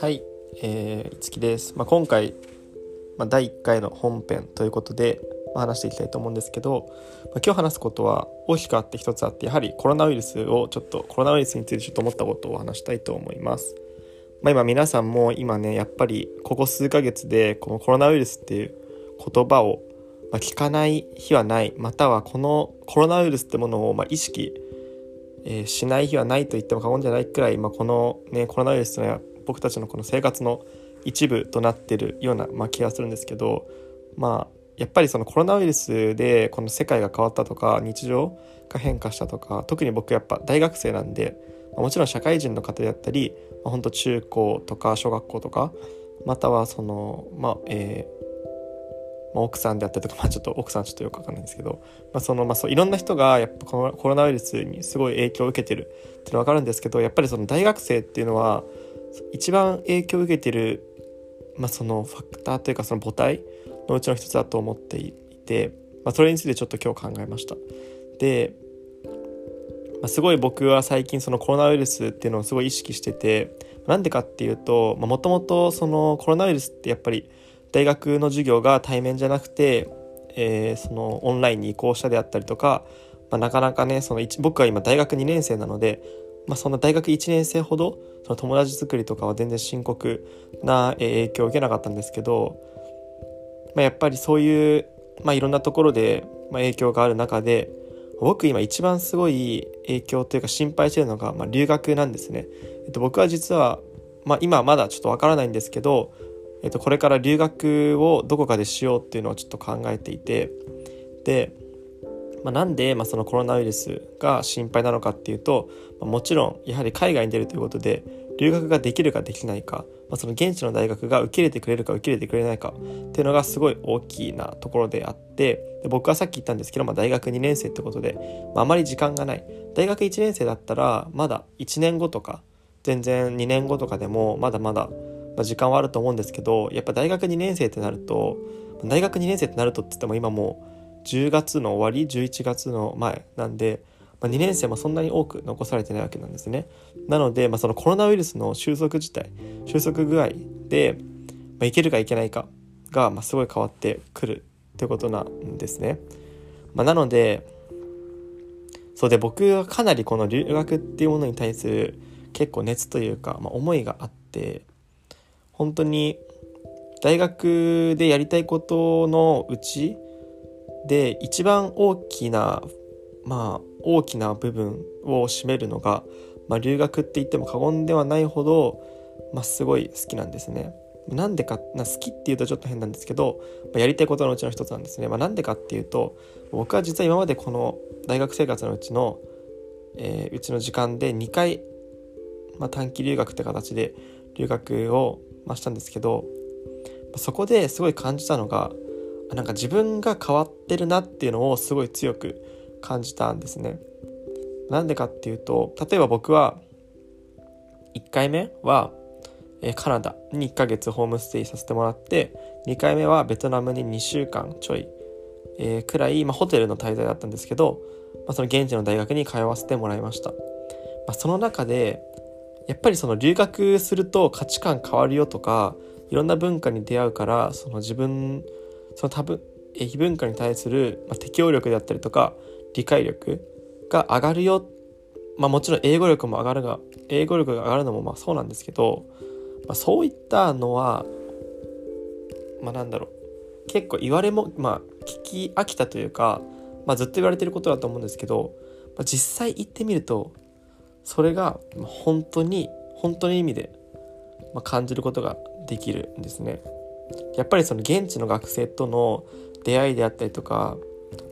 はい、えー、いつきです。まあ、今回、まあ、第1回の本編ということで、まあ、話していきたいと思うんですけど、まあ、今日話すことは大きくあって一つあってやはりコロナウイルスをちょっとコロナウイルスについてちょっと思ったことを話したいと思います。まあ、今皆さんも今ねやっぱりここ数ヶ月でこのコロナウイルスっていう言葉をま聞かない日はないまたはこのコロナウイルスってものをま意識えしない日はないと言っても過言じゃないくらい、まあ、この、ね、コロナウイルスは僕たちのこの生活の一部となってるような、ま、気がするんですけどまあやっぱりそのコロナウイルスでこの世界が変わったとか日常が変化したとか特に僕やっぱ大学生なんでもちろん社会人の方であったり、まあ、本当中高とか小学校とかまたはそのまあえーまあ、奥さんであったりとか、まあ、ちょっと奥さんちょっとよくわかんないんですけど、まあ、そのまあそういろんな人がやっぱこのコロナウイルスにすごい影響を受けてるっていうのは分かるんですけどやっぱりその大学生っていうのは一番影響を受けてる、まあ、そのファクターというかその母体のうちの一つだと思っていて、まあ、それについてちょっと今日考えました。で、まあ、すごい僕は最近そのコロナウイルスっていうのをすごい意識しててなんでかっていうともともとそのコロナウイルスってやっぱり大学の授業が対面じゃなくて、えー、そのオンラインに移行したであったりとか、まあ、なかなかねその僕は今大学2年生なのでまあ、そんな大学1年生ほどその友達作りとかは全然深刻な影響を受けなかったんですけど、まあ、やっぱりそういう、まあ、いろんなところで、影響がある中で僕今一番すごい影響というか心配してるのが、ま留学なんですね。えっと、僕は実は、まあ、今はまだちょっとわからないんですけど、えっと、これから留学をどこかでしようっていうのをちょっと考えていてでまあ、なんで、まあ、そのコロナウイルスが心配なのかっていうと、まあ、もちろんやはり海外に出るということで留学ができるかできないか、まあ、その現地の大学が受け入れてくれるか受け入れてくれないかっていうのがすごい大きなところであってで僕はさっき言ったんですけど、まあ、大学2年生ってことで、まあ、あまり時間がない。大学1年生だったらまだ1年後とか全然2年後とかでもまだまだま時間はあると思うんですけどやっぱ大学2年生ってなると大学2年生ってなるとって言っても今もう10月の終わり11月の前なんで、ま、2年生もそんなに多く残されてないわけなんですね。なので、まあ、そのコロナウイルスの収束自体収束具合で、まあ、いけるかいけないかが、まあ、すごい変わってくるってことなんですね、ま、なのでそうで僕はかなりこの留学っていうものに対する結構熱というか、ま、思いがあって本当に大学でやりたいことのうちで一番大きなまあ大きな部分を占めるのが、まあ、留学って言っても過言ではないほど、まあ、すごい好きなんですね。なんでかな好きっていうとちょっと変なんですけど、まあ、やりたいことのうちの一つなんですね。まあ、んでかっていうと僕は実は今までこの大学生活のうちの、えー、うちの時間で2回、ま、短期留学って形で留学を、まあ、したんですけどそこですごい感じたのがなんか自分が変わってるなっていうのをすごい強く感じたんですね。なんでかっていうと例えば僕は1回目はカナダに1ヶ月ホームステイさせてもらって2回目はベトナムに2週間ちょい、えー、くらい、まあ、ホテルの滞在だったんですけど、まあ、その現地の大学に通わせてもらいました、まあ、その中でやっぱりその留学すると価値観変わるよとかいろんな文化に出会うからその自分その多分異文化に対する、適応力であったりとか理解力が上がるよ。まあもちろん英語力も上がるが英語力が上がるのもまあそうなんですけど、まあ、そういったのはまあなんだろう。結構言われもまあ聞き飽きたというか、まあ、ずっと言われてることだと思うんですけど、まあ、実際行ってみるとそれが本当に本当の意味で感じることができるんですね。やっぱりその現地の学生との出会いであったりとか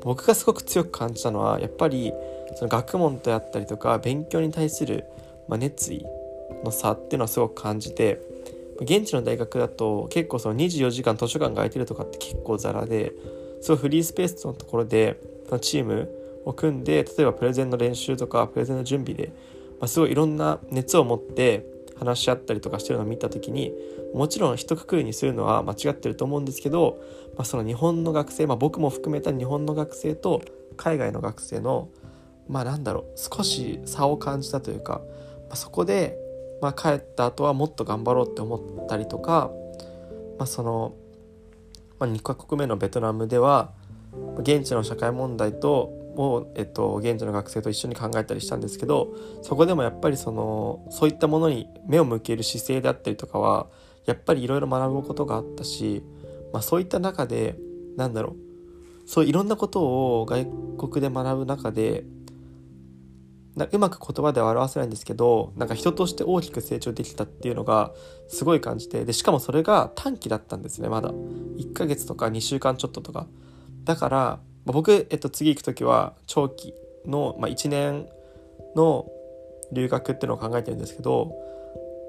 僕がすごく強く感じたのはやっぱりその学問であったりとか勉強に対する、熱意の差っていうのはすごく感じて現地の大学だと結構その24時間図書館が空いてるとかって結構ザラですごいフリースペースのところでチームを組んで例えばプレゼンの練習とかプレゼンの準備で、ま、すごいいろんな熱を持って話し合ったりとかしてるのを見た時にもちろん一括りにするのは間違ってると思うんですけど、まあ、その日本の学生、まあ、僕も含めた日本の学生と海外の学生のまあなんだろう少し差を感じたというか、まあ、そこで、まあ、帰った後はもっと頑張ろうって思ったりとか、まあ、その、まあ、2カ国目のベトナムでは現地の社会問題とを、えっと、現地の学生と一緒に考えたりしたんですけどそこでもやっぱりそのそういったものに目を向ける姿勢であったりとかはやっぱりいろいろ学ぶことがあったし、まあ、そういった中でなんだろう。そういろんなことを外国で学ぶ中でなうまく言葉では表せないんですけどなんか人として大きく成長できたっていうのがすごい感じてでしかもそれが短期だったんですねまだ。1ヶ月とか2週間ちょっととか。だからまあ僕、えっと、次行く時は長期の、まあ、1年の留学っていうのを考えてるんですけど、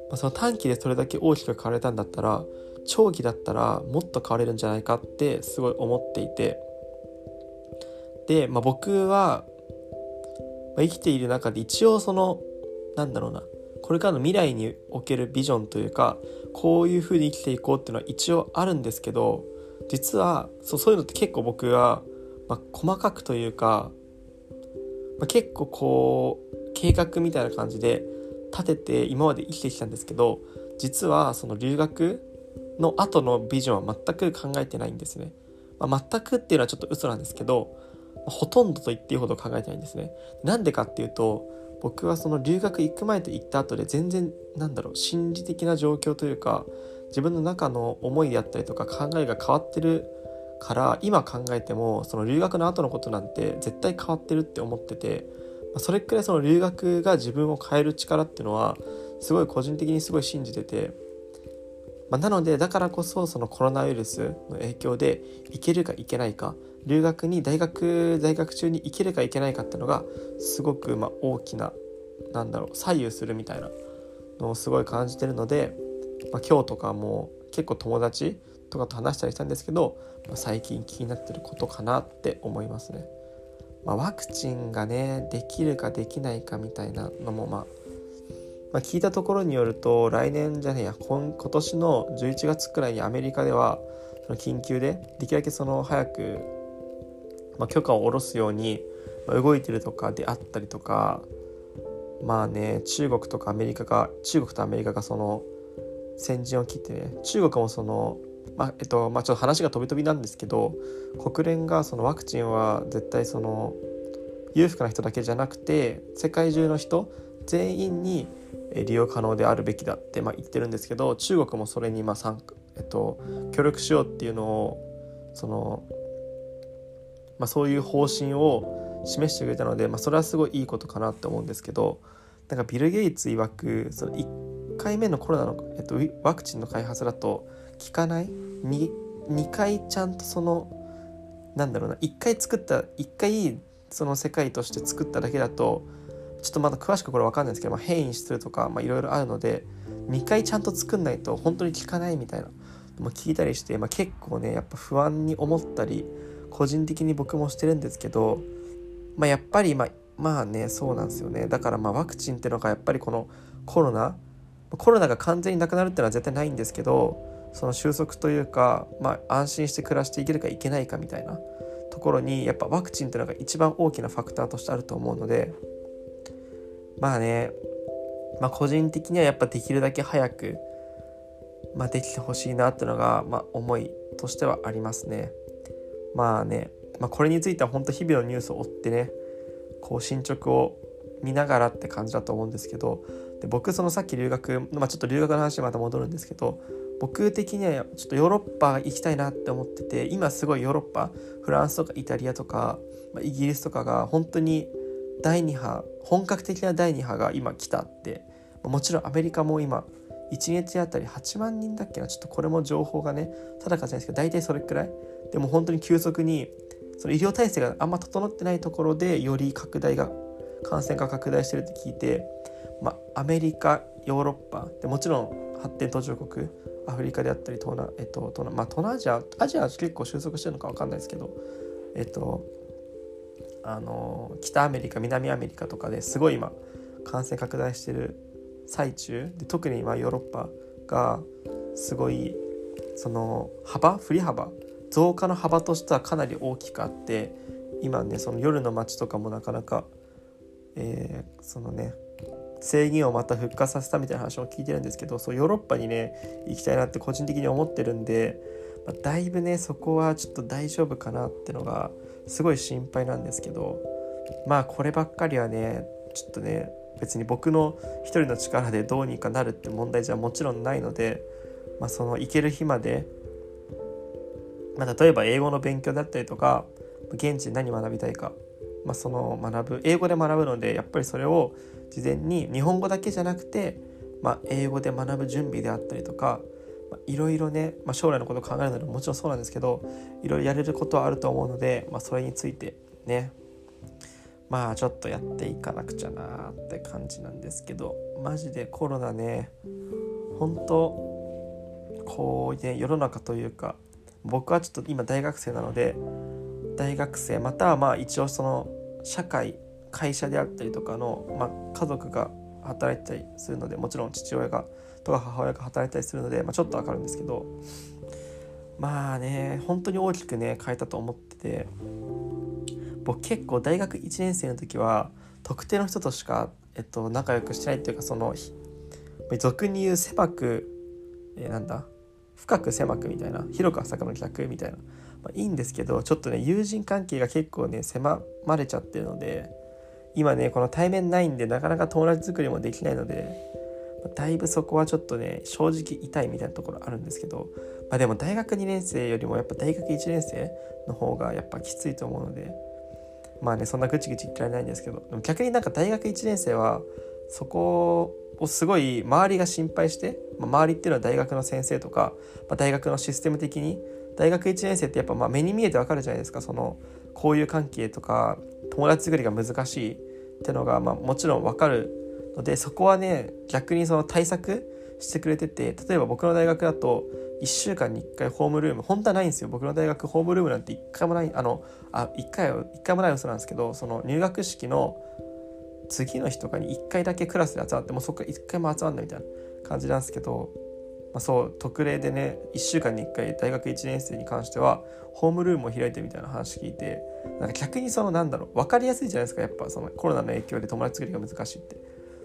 まあ、その短期でそれだけ大きく変われたんだったら長期だったらもっと変われるんじゃないかってすごい思っていて。で、まあ、僕は、まあ、生きている中で一応そのなんだろうなこれからの未来におけるビジョンというかこういうふうに生きていこうっていうのは一応あるんですけど実はそうそういうのって結構僕は、まあ、細かくというか、まあ、結構こう計画みたいな感じで立てて今まで生きてきたんですけど実はその留学の後のビジョンは全く考えてないんですね。まあ、全くっていうのはちょっと嘘なんですけどほとんどと言っていいほど考えてないんですね。なんでかっていうと僕はその留学行く前と行った後で全然なんだろう心理的な状況というか自分の中の思いであったりとか考えが変わってるから今考えてもその留学の後のことなんて絶対変わってるって思っててそれくらいその留学が自分を変える力っていうのはすごい個人的にすごい信じてて、まあ、なのでだからこそそのコロナウイルスの影響で行けるか行けないか留学に大学在学中に行けるか行けないかっていうのがすごくまあ大きななんだろう左右するみたいなのをすごい感じてるので、まあ、今日とかも結構友達とかと話したりしたんですけど、まあ、最近気になってることかなって思いますね。まあ、ワクチンがねできるかできないかみたいなのもまあまあ、聞いたところによると来年じゃねえや今今年の11月くらいにアメリカではその緊急でできるだけその早くまあ、許可を下ろすように動いてるとかであったりとかまあね中国とかアメリカが中国とアメリカがその先陣を切ってね中国もそのまあえっとまあちょっと話が飛び飛びなんですけど国連がそのワクチンは絶対その裕福な人だけじゃなくて世界中の人全員に利用可能であるべきだってまあ言ってるんですけど中国もそれにまあ参加、えっと、協力しようっていうのをそのまあ、そういう方針を示してくれたので、まあ、それはすごいいいことかなって思うんですけどなんかビル・ゲイツ曰くその1回目のコロナの、えっと、ワクチンの開発だと効かない？2, 2回ちゃんとそのなんだろうな1回作った1回その世界として作っただけだとちょっとまだ詳しくこれ分かんないですけど、まあ、変異するとかいろいろあるので2回ちゃんと作んないと本当に効かないみたいなのも聞いたりして、まあ、結構ねやっぱ不安に思ったり個人的に僕もしてるんですけど、まあ、やっぱりまあまあねそうなんですよね。だからまあワクチンっていうのがやっぱりこのコロナコロナが完全になくなるっていうのは絶対ないんですけどその収束というか、まあ、安心して暮らしていけるかいけないかみたいなところにやっぱワクチンっていうのが一番大きなファクターとしてあると思うのでまあね、まあ、個人的にはやっぱできるだけ早く、まあ、できてほしいなっていうのが、まあ、思いとしてはありますね。まあね、まあ、これについては本当日々のニュースを追ってねこう進捗を見ながらって感じだと思うんですけどで僕そのさっき留学、まあ、ちょっと留学の話にまた戻るんですけど僕的にはちょっとヨーロッパ行きたいなって思ってて今すごいヨーロッパフランスとかイタリアとか、ま、イギリスとかが本当に第2波本格的な第2波が今来たってもちろんアメリカも今1日あたり8万人だっけなちょっとこれも情報がね定かじゃないですけど大体それくらい。でも本当に急速にその医療体制があんま整ってないところでより拡大が感染が拡大してるって聞いて、まあ、アメリカヨーロッパでもちろん発展途上国アフリカであったり東南,、えっと東南まあ、東南アジアアジアは結構収束してるのか分かんないですけど、えっと、あの北アメリカ南アメリカとかですごい今感染拡大してる最中で特に今ヨーロッパがすごいその幅振り幅増加の幅としてはかなり大きくあって今ねその夜の街とかもなかなかえー、そのね制限をまた復活させたみたいな話も聞いてるんですけどそうヨーロッパにね行きたいなって個人的に思ってるんで、まあ、だいぶねそこはちょっと大丈夫かなってのがすごい心配なんですけどまあこればっかりはねちょっとね別に僕の一人の力でどうにかなるって問題じゃもちろんないので、まあ、その行ける日まで、まあ、例えば英語の勉強だったりとか現地で何学びたいか、まあ、その学ぶ英語で学ぶのでやっぱりそれを事前に日本語だけじゃなくて、まあ、英語で学ぶ準備であったりとかいろいろね、まあ、将来のことを考えるのでもちろんそうなんですけどいろいろやれることはあると思うので、まあ、それについてね。まあちょっとやっていかなくちゃなって感じなんですけどマジでコロナね本当こうね世の中というか僕はちょっと今大学生なので大学生またはまあ一応その社会会社であったりとかの、まあ、家族が働いたりするのでもちろん父親がとか母親が働いたりするので、まあ、ちょっと分かるんですけどまあね本当に大きくね変えたと思ってて僕結構大学1年生の時は特定の人としか、えっと、仲良くしてないっていうかその俗に言う狭く、えー、なんだ深く狭くみたいな広く浅くの逆みたいな、まあ、いいんですけどちょっとね友人関係が結構ね狭まれちゃってるので今ねこの対面ないんでなかなか友達作りもできないので、だいぶそこはちょっとね正直痛いみたいなところあるんですけど、まあ、でも大学2年生よりもやっぱ大学1年生の方がやっぱきついと思うのでまあねそんなぐちぐち言ってられないんですけどでも逆になんか大学1年生はそこをすごい周りが心配して、まあ、周りっていうのは大学の先生とか、まあ、大学のシステム的に大学1年生ってやっぱま目に見えてわかるじゃないですか。その交友関係とか友達作りが難しいってのが、まあ、もちろんわかるのでそこはね逆にその対策してくれてて例えば僕の大学だと1週間に1回ホームルーム本当はないんですよ。僕の大学ホームルームなんて1回もないあのあ1回は1回もない嘘なんですけどその入学式の次の日とかに1回だけクラスで集まってもうそこから1回も集まんないみたいな感じなんですけどまあ、そう特例でね1週間に1回大学1年生に関してはホームルームを開いてみたいな話聞いてなんか逆にそのなんだろう分かりやすいじゃないですかやっぱそのコロナの影響で友達作りが難しいって。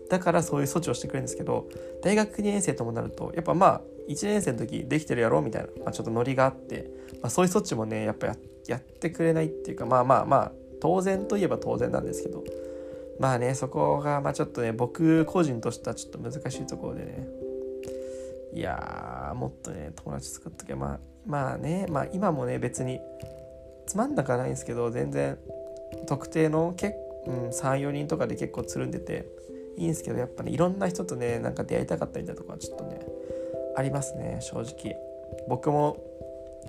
だからそういう措置をしてくれるんですけど大学2年生ともなるとやっぱまあ1年生の時できてるやろみたいな、まあ、ちょっとノリがあって、まあ、そういう措置もねやっぱややってくれないっていうかまあまあまあ当然といえば当然なんですけど。まあねそこがまあちょっとね僕個人としてはちょっと難しいところでね。いやもっとね友達作っときゃまあまあねまあ今もね別につまんなくはないんですけど全然特定の結、うん、34人とかで結構つるんでていいんですけどやっぱねいろんな人とねなんか出会いたかったみたいなとこはちょっとねありますね正直。僕も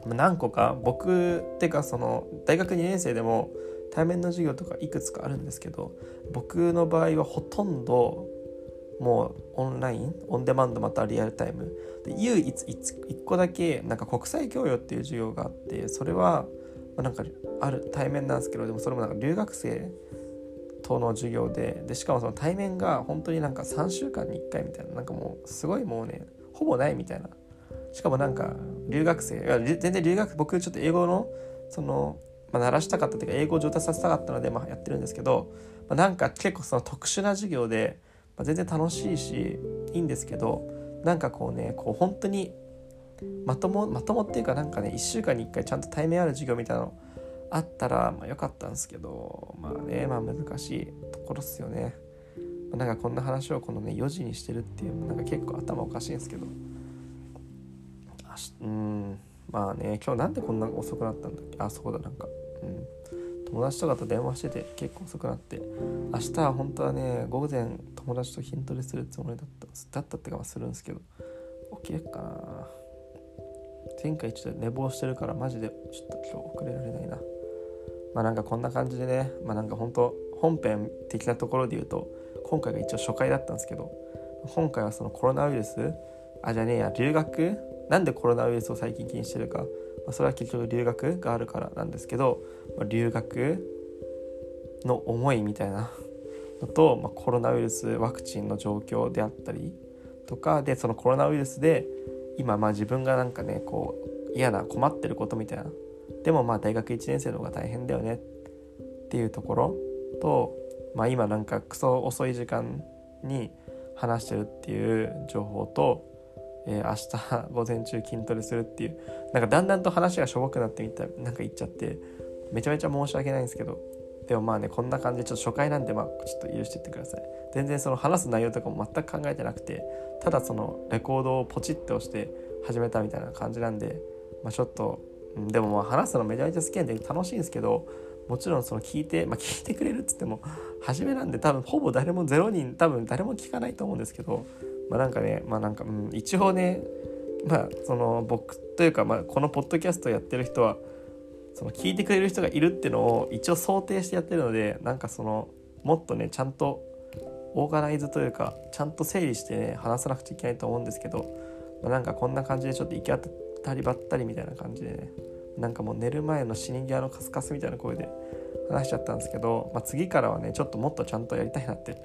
何個か僕ってかその大学2年生でも対面の授業とかいくつかあるんですけど僕の場合はほとんどもうオンラインオンデマンドまたリアルタイム。で唯一1個だけなんか国際教養っていう授業があってそれはなんかある対面なんですけどでもそれもなんか留学生との授業ででしかもその対面が本当になんか3週間に1回みたいななんかもうすごいもうねほぼないみたいな。しかもなんか留学生いや全然留学僕ちょっと英語のその、まあ、鳴らしたかったというか英語を上達させたかったので、まあ、やってるんですけど、まあ、なんか結構その特殊な授業でまあ、全然楽しいしいいんですけどなんかこうねこう本当にまともまともっていうかなんかね1週間に1回ちゃんと対面ある授業みたいなのあったらまあ良かったんですけどまあねまあ難しいところっすよね。なんかこんな話をこのね4時にしてるっていうなんか結構頭おかしいんですけど。うんまあね今日なんでこんな遅くなったんだっけ？あそうだなんかうん。友達とかと電話してて結構遅くなって明日は本当はね午前友達と筋トレするつもりだっただったってかはするんですけど起きれっかな。前回ちょっと寝坊してるからマジでちょっと今日遅れられないな。まあなんかこんな感じでねまあなんか本当本編的なところで言うと今回が一応初回だったんですけど今回はそのコロナウイルス？あじゃねえや留学？なんでコロナウイルスを最近気にしてるかま、それは結局留学があるからなんですけど、ま、留学の思いみたいな のと、ま、コロナウイルスワクチンの状況であったりとかでそのコロナウイルスで今まあ自分がなんかねこう嫌な困ってることみたいな。でもまあ大学1年生の方が大変だよね。っていうところと、まあ今なんかクソ遅い時間に話してるっていう情報と、えー、明日午前中筋トレするっていう。なんかだんだんと話がしょぼくなってみたなんか言っちゃってめちゃめちゃ申し訳ないんですけど。でもまあねこんな感じでちょっと初回なんでまあちょっと許してってください。全然その話す内容とかも全く考えてなくてただそのレコードをポチって押して始めたみたいな感じなんで、まあ、ちょっと、でもまあ話すのめちゃめちゃ好きなんで楽しいんですけどもちろんその聞いて、まあ、聞いてくれるっつっても初めなんで多分ほぼ誰も0人多分誰も聞かないと思うんですけどまあなんかねまあなんか、うん、一応ねまあその僕というか、まあ、このポッドキャストやってる人はその聞いてくれる人がいるっていうのを一応想定してやってるのでなんかそのもっとねちゃんとオーガナイズというかちゃんと整理してね話さなくちゃいけないと思うんですけど、まあ、なんかこんな感じでちょっと行き当たりばったりみたいな感じでねなんかもう寝る前の死に際のカスカスみたいな声で話しちゃったんですけど、まあ、次からはねちょっともっとちゃんとやりたいなって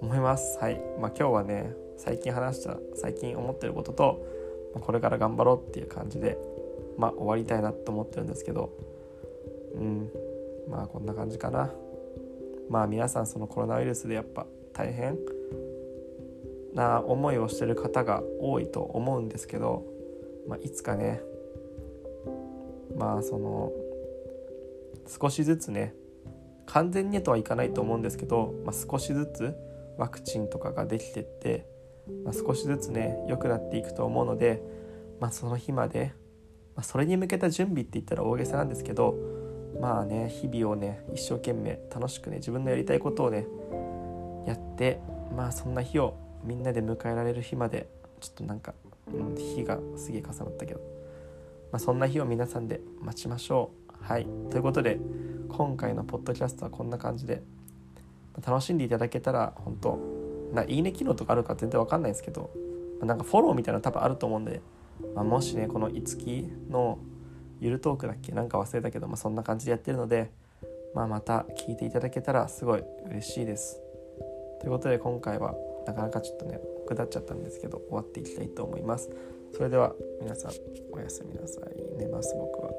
思います。はい、まあ、今日はね最近話した最近思ってることと、これから頑張ろうっていう感じでまあ終わりたいなと思ってるんですけどうんまあこんな感じかな。まあ皆さんそのコロナウイルスでやっぱ大変な思いをしてる方が多いと思うんですけど、まあ、いつかねまあその少しずつね完全にとはいかないと思うんですけど、まあ、少しずつワクチンとかができてって、まあ、少しずつね良くなっていくと思うので、まあ、その日まで、まあ、それに向けた準備って言ったら大げさなんですけどまあね日々をね一生懸命楽しくね自分のやりたいことをねやってまあそんな日をみんなで迎えられる日までちょっとなんか、うん、日がすげえ重なったけど、まあ、そんな日を皆さんで待ちましょう。はいということで今回のポッドキャストはこんな感じで楽しんでいただけたら本当ないいね機能とかあるか全然わかんないんですけど、まあ、なんかフォローみたいなの多分あると思うんで、まあ、もしねこのいつきのゆるトークだっけ？なんか忘れたけど、まあ、そんな感じでやってるので、まあ、また聞いていただけたらすごい嬉しいです。ということで今回はなかなかちょっとね下っちゃったんですけど終わっていきたいと思います。それでは皆さんおやすみなさい。寝ます僕は。